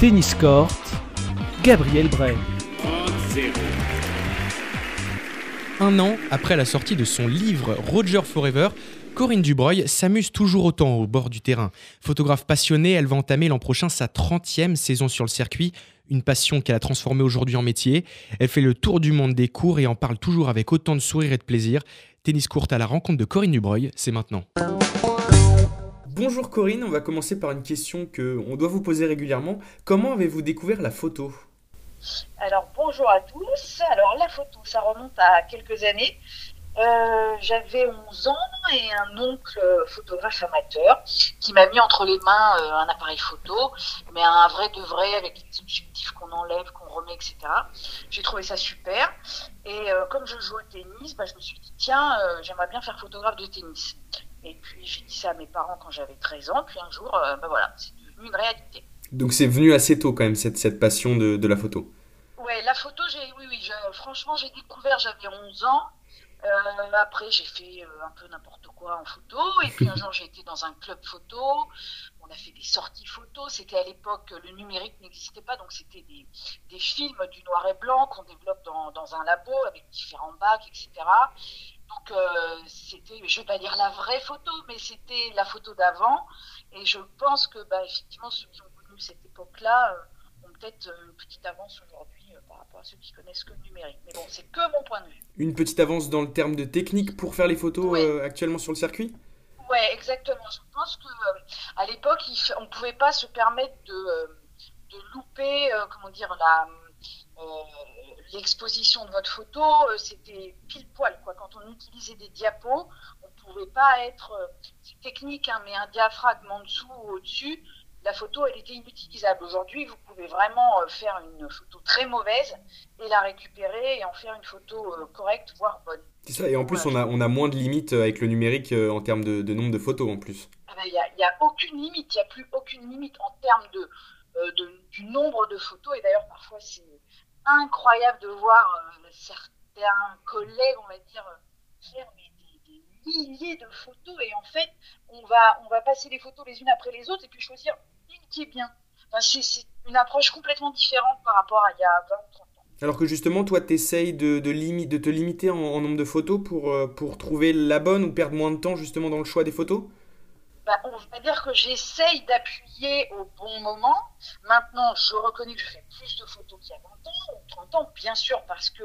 Tennis Court, Gabriel Bray. Un an après la sortie de son livre Roger Forever, Corinne Dubreuil s'amuse toujours autant au bord du terrain. Photographe passionnée, elle va entamer l'an prochain sa 30e saison sur le circuit, une passion qu'elle a transformée aujourd'hui en métier. Elle fait le tour du monde des cours et en parle toujours avec autant de sourire et de plaisir. Tennis court à la rencontre de Corinne Dubreuil, c'est maintenant. Bonjour Corinne, on va commencer par une question que on doit vous poser régulièrement. Comment avez-vous découvert la photo? Alors bonjour à tous. Alors la photo, ça remonte à quelques années. Euh, j'avais 11 ans et un oncle photographe amateur qui m'a mis entre les mains euh, un appareil photo, mais un vrai de vrai avec les objectifs qu'on enlève, qu'on remet, etc. J'ai trouvé ça super. Et euh, comme je joue au tennis, bah, je me suis dit, tiens, j'aimerais bien faire photographe de tennis. Et puis j'ai dit ça à mes parents quand j'avais 13 ans. Puis un jour, euh, ben voilà, c'est devenu une réalité. Donc c'est venu assez tôt quand même cette, cette passion de, de la photo. Ouais, la photo, j'ai, oui, oui, franchement, j'ai découvert, j'avais 11 ans. Euh, après, j'ai fait euh, un peu n'importe quoi en photo. Et puis un jour, j'ai été dans un club photo. On a fait des sorties photos. C'était à l'époque, le numérique n'existait pas, donc c'était des, des, films du noir et blanc qu'on développe dans, dans, un labo avec différents bacs, etc. Donc euh, c'était, je vais pas dire la vraie photo, mais c'était la photo d'avant. Et je pense que bah, effectivement ceux qui ont connu cette époque-là euh, ont peut-être une petite avance aujourd'hui euh, par rapport à ceux qui connaissent que le numérique. Mais bon, c'est que mon point de vue. Une petite avance dans le terme de technique pour faire les photos actuellement sur le circuit? Ouais, exactement. Je pense que à l'époque, on ne pouvait pas se permettre de, de louper, comment dire, la l'exposition de votre photo, euh, c'était pile poil. Quoi. Quand on utilisait des diapos, on ne pouvait pas être, euh, c'est technique, hein, mais un diaphragme en dessous ou au-dessus, la photo, elle était inutilisable. Aujourd'hui, vous pouvez vraiment euh, faire une photo très mauvaise et la récupérer et en faire une photo correcte, voire bonne. C'est ça, et en plus, on a, on a moins de limites avec le numérique en termes de, nombre de photos en plus. Ah ben, il n'y a, aucune limite, il n'y a plus aucune limite en termes de, de, du nombre de photos. Et d'ailleurs, parfois, c'est incroyable de voir euh, certains collègues, on va dire, faire des, milliers de photos et en fait, on va, on va passer les photos les unes après les autres et puis choisir qui est bien. c'est une approche complètement différente par rapport à il y a 20 ou 30 ans. Alors que justement, toi, tu essayes de, de, de, te limiter en, nombre de photos pour, euh, pour trouver la bonne ou perdre moins de temps justement dans le choix des photos? Bah, on va dire que j'essaye d'appuyer au bon moment. Maintenant, je reconnais que je fais plus de photos qu'il y a 20 ans ou 30 ans, bien sûr, parce que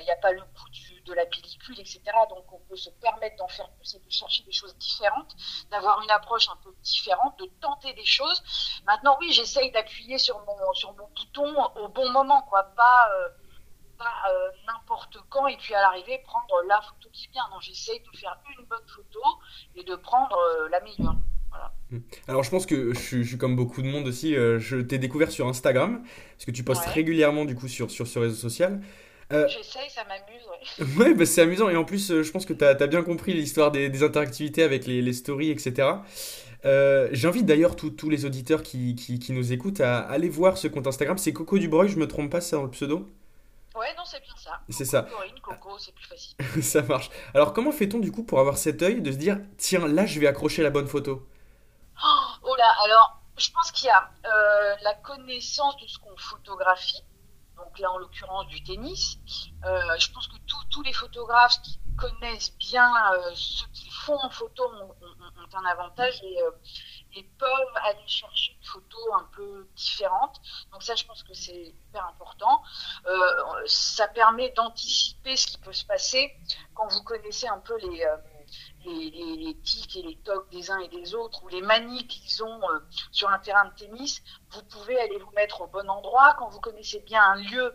il n'y a pas le coût de la pellicule, etc. Donc, on peut se permettre d'en faire plus et de chercher des choses différentes, d'avoir une approche un peu différente, de tenter des choses. Maintenant, oui, j'essaye d'appuyer sur mon, sur mon bouton au bon moment, quoi. Pas, euh, pas euh, n'importe quand et puis à l'arrivée prendre la photo qui vient. Non, j'essaye de faire une bonne photo et de prendre euh, la meilleure. Hmm. Alors je pense que je suis, comme beaucoup de monde aussi, je t'ai découvert sur Instagram, parce que tu postes régulièrement du coup sur, sur ce réseau social. J'essaye, ça m'amuse. Ouais, ouais bah, c'est amusant. Et en plus, je pense que tu as, bien compris l'histoire des, des, interactivités avec les, les stories, etc. J'invite d'ailleurs tous les auditeurs qui, qui, qui, nous écoutent à aller voir ce compte Instagram. C'est Coco Dubreuil, je me trompe pas, c'est dans le pseudo Ouais, non, c'est bien ça. C'est ça. Corinne, Coco, c'est plus facile. ça marche. Alors, comment fait-on du coup pour avoir cet œil de se dire, tiens, là, je vais accrocher la bonne photo? Oh, oh, là, alors, je pense qu'il y a euh, la connaissance de ce qu'on photographie. Donc là, en l'occurrence, du tennis. Euh, je pense que tous les photographes qui connaissent bien euh, ce qu'ils font en photo ont, un avantage et, et, peuvent aller chercher une photo un peu différente. Donc ça, je pense que c'est hyper important. ça permet d'anticiper ce qui peut se passer quand vous connaissez un peu les les, tics et les tocs des uns et des autres, ou les manies qu'ils ont euh, sur un terrain de tennis, vous pouvez aller vous mettre au bon endroit. Quand vous connaissez bien un lieu,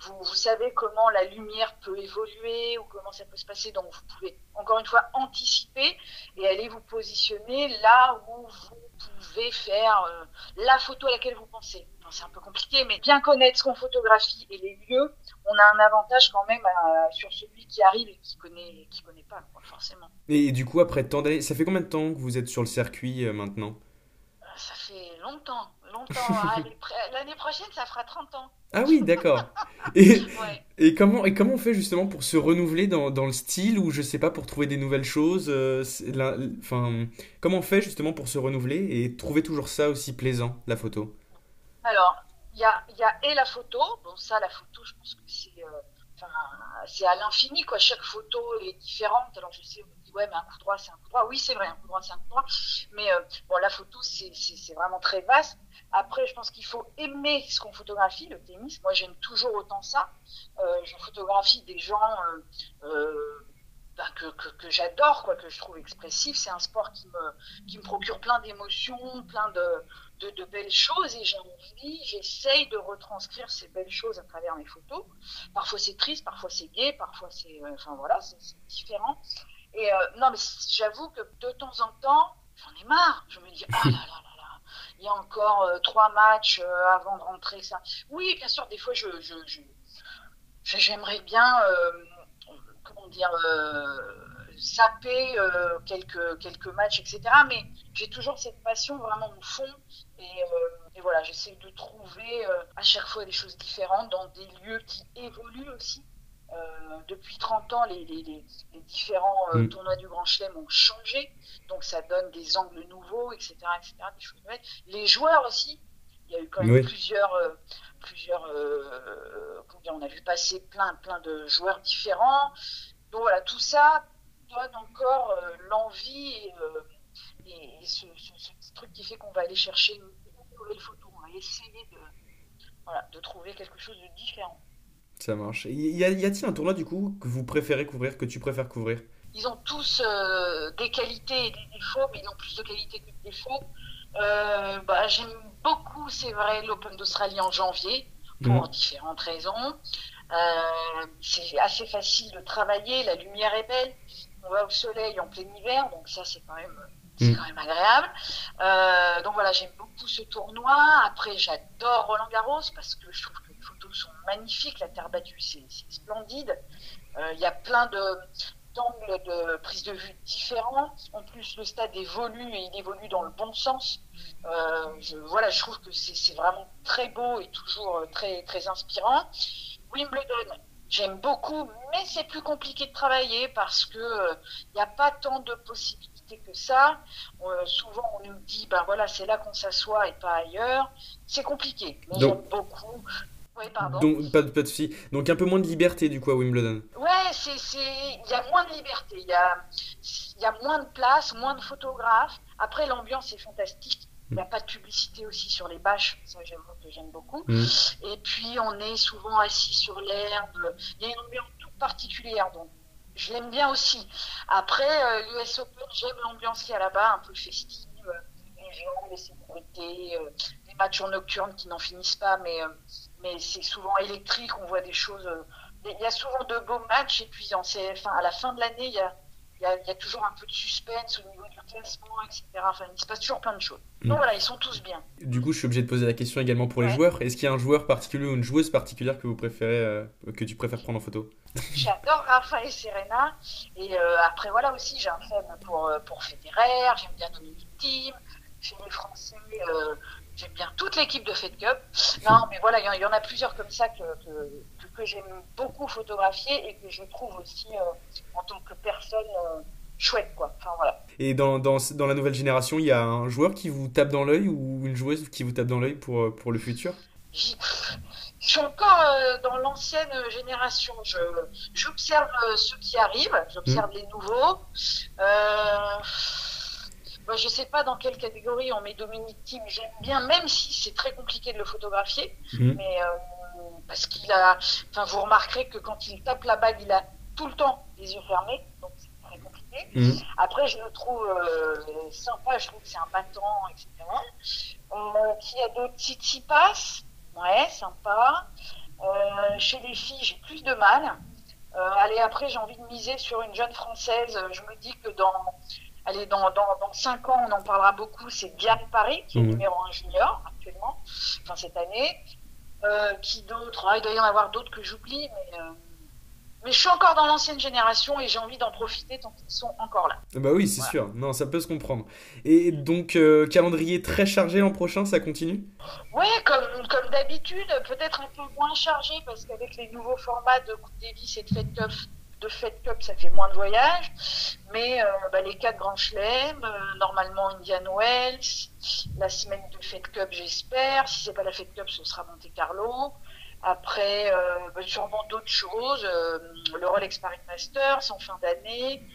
vous, vous, savez comment la lumière peut évoluer ou comment ça peut se passer. Donc vous pouvez encore une fois anticiper et aller vous positionner là où vous pouvez faire euh, la photo à laquelle vous pensez. c'est un peu compliqué, mais bien connaître ce qu'on photographie et les lieux, on a un avantage quand même euh, sur celui qui arrive et qui connaît, qui connaît pas, forcément. Et, du coup, après tant d'années, ça fait combien de temps que vous êtes sur le circuit euh, maintenant? Ça fait longtemps, longtemps. Ah, l'année prochaine, ça fera 30 ans. Ah oui, d'accord. Et, et, comment, et comment on fait justement pour se renouveler dans, dans, le style ou je sais pas, pour trouver des nouvelles choses enfin, Comment on fait justement pour se renouveler et trouver toujours ça aussi plaisant, la photo? Alors, il y a, y a et la photo. Bon, ça, la photo, je pense que c'est euh, à l'infini, quoi. Chaque photo est différente. Alors, je sais, dit, ouais, mais un coup droit, c'est un coup droit. Oui, c'est vrai, un coup droit, c'est un coup droit. Mais euh, bon, la photo, c'est vraiment très vaste. Après, je pense qu'il faut aimer ce qu'on photographie, le tennis. Moi, j'aime toujours autant ça. Euh, je photographie des gens euh, ben, que, que, j'adore, quoi, que je trouve expressif. C'est un sport qui me, qui me procure plein d'émotions, plein de, de, belles choses et j'ai envie, j'essaye de retranscrire ces belles choses à travers mes photos. Parfois c'est triste, parfois c'est gai, parfois c'est, voilà, c'est différent. Et euh, non, mais j'avoue que de temps en temps, j'en ai marre. Je me dis, ah là là là là, il y a encore euh, trois matchs euh, avant de rentrer ça. Oui, bien sûr, des fois je, je, je j'aimerais bien, euh, comment dire zapper quelques, quelques matchs, etc. Mais j'ai toujours cette passion vraiment au fond. Et, voilà, j'essaie de trouver à chaque fois des choses différentes dans des lieux qui évoluent aussi. Depuis 30 ans, les, les, les, les différents mm. tournois du Grand Chelem ont changé. Donc ça donne des angles nouveaux, etc. etc. des choses nouvelles. Les joueurs aussi. Il y a eu quand même oui. plusieurs plusieurs euh, on a vu passer plein plein de joueurs différents donc voilà tout ça donne encore euh, l'envie et, euh, et, et ce, ce, truc qui fait qu'on va aller chercher une, une nouvelle photo. On va essayer de, voilà, de trouver quelque chose de différent. Ça marche. Y a-t-il un tournoi du coup que vous préférez couvrir, que tu préfères couvrir? Ils ont tous euh, des qualités et des défauts, mais ils ont plus de qualités que de défauts. Euh, bah, J'aime beaucoup, c'est vrai, l'Open d'Australie en janvier, pour mmh. différentes raisons. Euh, c'est assez facile de travailler, la lumière est belle, on va au soleil en plein hiver, donc ça c'est quand même c'est mmh. quand même agréable. Euh, donc voilà, j'aime beaucoup ce tournoi. Après, j'adore Roland Garros parce que je trouve que photos sont magnifiques. La terre battue, c'est splendide. Euh, il y a plein de d'angles de prise de vue différents. En plus, le stade évolue et il évolue dans le bon sens. Euh, je, voilà, je trouve que c'est vraiment très beau et toujours très très inspirant. Wimbledon, j'aime beaucoup, mais c'est plus compliqué de travailler parce que il euh, n'y a pas tant de possibilités que ça. Euh, souvent, on nous dit, ben voilà, c'est là qu'on s'assoit et pas ailleurs. C'est compliqué, mais j'aime beaucoup. Oui, pardon. Donc, pas de, pas de soucis. Donc, un peu moins de liberté, du coup, à Wimbledon. Ouais, il y a moins de liberté. Il y a, y a moins de place, moins de photographes. Après, l'ambiance est fantastique. Il n'y a pas de publicité aussi sur les bâches, ça j'aime beaucoup. Mmh. Et puis on est souvent assis sur l'herbe. Il y a une ambiance toute particulière, donc je l'aime bien aussi. Après, euh, l'US Open, j'aime l'ambiance qu'il y a là-bas, un peu festive, les gens, les sécurités, euh, les matchs en nocturne qui n'en finissent pas, mais, euh, mais c'est souvent électrique, on voit des choses. Euh, il y a souvent de beaux matchs, et puis en CF1, à la fin de l'année, il y a il y, a, il y, a, toujours un peu de suspense au niveau du classement, etc. Enfin, il se passe toujours plein de choses. Donc mmh. voilà, ils sont tous bien. Du coup, je suis obligé de poser la question également pour les ouais. joueurs. Est-ce qu'il y a un joueur particulier ou une joueuse particulière que vous préférez, euh, que tu préfères prendre en photo? J'adore Rafa et Serena. Et euh, après, voilà aussi, j'ai un faible pour, pour Federer. J'aime bien Dominique Thiem. Chez les Français, euh, j'aime bien toute l'équipe de Fed Cup. Non, mais voilà, il y, y, en a plusieurs comme ça que, que, que j'aime beaucoup photographier et que je trouve aussi euh, en tant que personne euh, chouette quoi. Enfin, voilà. Et dans, dans, dans, la nouvelle génération, il y a un joueur qui vous tape dans l'œil ou une joueuse qui vous tape dans l'œil pour, pour le futur? Je suis encore euh, dans l'ancienne génération. J'observe euh, ceux qui arrivent, j'observe mmh. les nouveaux. Euh, bah, je sais pas dans quelle catégorie on met Dominique Thiem. J'aime bien, même si c'est très compliqué de le photographier. Mmh. Mais parce qu'il a, enfin, vous remarquerez que quand il tape la bague, il a tout le temps les yeux fermés, donc c'est très compliqué. Mmh. Après, je le trouve euh, sympa, je trouve que c'est un battant, etc. Euh, qui a d'autres Tsitsipas, ouais, sympa. Euh, chez les filles, j'ai plus de mal. Euh, allez, après, j'ai envie de miser sur une jeune française. Je me dis que dans, allez, dans, dans, dans 5 ans, on en parlera beaucoup. C'est Diane Paris, qui est mmh. numéro 1 junior actuellement, enfin cette année. Euh, qui d'autres ah, Il doit y en avoir d'autres que j'oublie, mais, euh, mais je suis encore dans l'ancienne génération et j'ai envie d'en profiter tant qu'ils sont encore là. Bah oui, c'est voilà. sûr. Non, ça peut se comprendre. Et donc, euh, calendrier très chargé l'an prochain, ça continue? Oui, comme, comme d'habitude, peut-être un peu moins chargé parce qu'avec les nouveaux formats de Coupe Davis et de Fed Cup, de Fed Cup, ça fait moins de voyages. Mais bah, les quatre grands chelems, normalement Indian Wells, la semaine de Fed Cup, j'espère. Si c'est pas la Fed Cup, ce sera Monte Carlo. Après, bah, sûrement d'autres choses. le Rolex Paris Masters en fin d'année.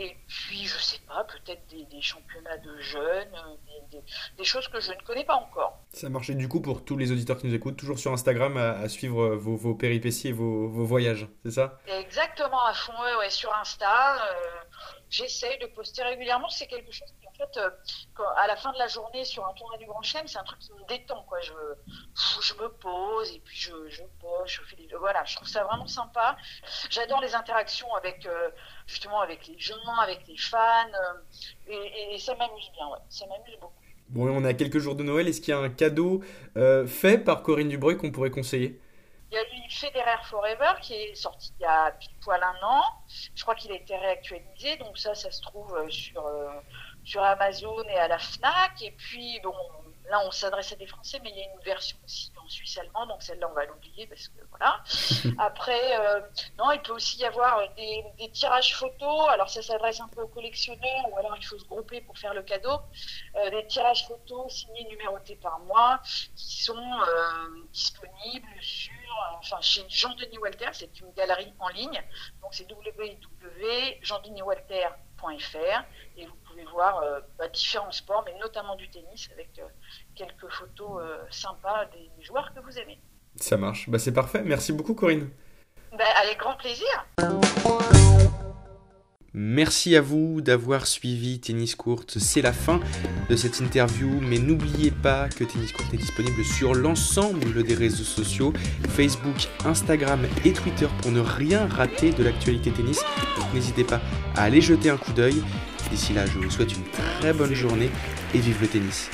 Et puis, je sais pas, peut-être des, championnats de jeunes, des, choses que je ne connais pas encore. Ça marchait du coup pour tous les auditeurs qui nous écoutent, toujours sur Instagram à, suivre vos, péripéties et vos, voyages, c'est ça? Exactement, à fond, ouais, sur Insta. Euh, j'essaye de poster régulièrement. C'est quelque chose qui, en fait, euh, à la fin de la journée sur un tournoi du Grand Chelem, c'est un truc qui me détend. Quoi. Je, je me pose et puis je, je pose, je fais des. Voilà, je trouve ça vraiment sympa. J'adore les interactions avec, euh, justement, avec les gens, avec les fans. Euh, et, ça m'amuse bien, ouais. Ça m'amuse beaucoup. Bon, on est à quelques jours de Noël. Est-ce qu'il y a un cadeau fait par Corinne Dubreuil qu'on pourrait conseiller? Il y a eu Federer Forever qui est sorti il y a pile poil un an. Je crois qu'il a été réactualisé, donc ça, ça se trouve euh, sur, euh, sur Amazon et à la Fnac. Et puis, bon, là, on s'adresse à des Français, mais il y a une version aussi en Suisse allemand, donc celle-là, on va l'oublier parce que voilà. Après, euh, non, il peut aussi y avoir des, des tirages photos. Alors, ça s'adresse un peu aux collectionneurs, ou alors il faut se grouper pour faire le cadeau. des tirages photos signés, numérotés par mois, qui sont disponibles sur enfin, chez Jean-Denis Walter, c'est une galerie en ligne. Donc c'est et vous pouvez voir euh, bah, différents sports, mais notamment du tennis avec euh, quelques photos euh, sympas des joueurs que vous aimez. Ça marche, bah, c'est parfait. Merci beaucoup Corinne. Bah, avec grand plaisir. Merci à vous d'avoir suivi Tennis Court. C'est la fin de cette interview, mais n'oubliez pas que Tennis Court est disponible sur l'ensemble des réseaux sociaux, Facebook, Instagram et Twitter pour ne rien rater de l'actualité tennis. Donc n'hésitez pas à aller jeter un coup d'œil. D'ici là, je vous souhaite une très bonne journée et vive le tennis.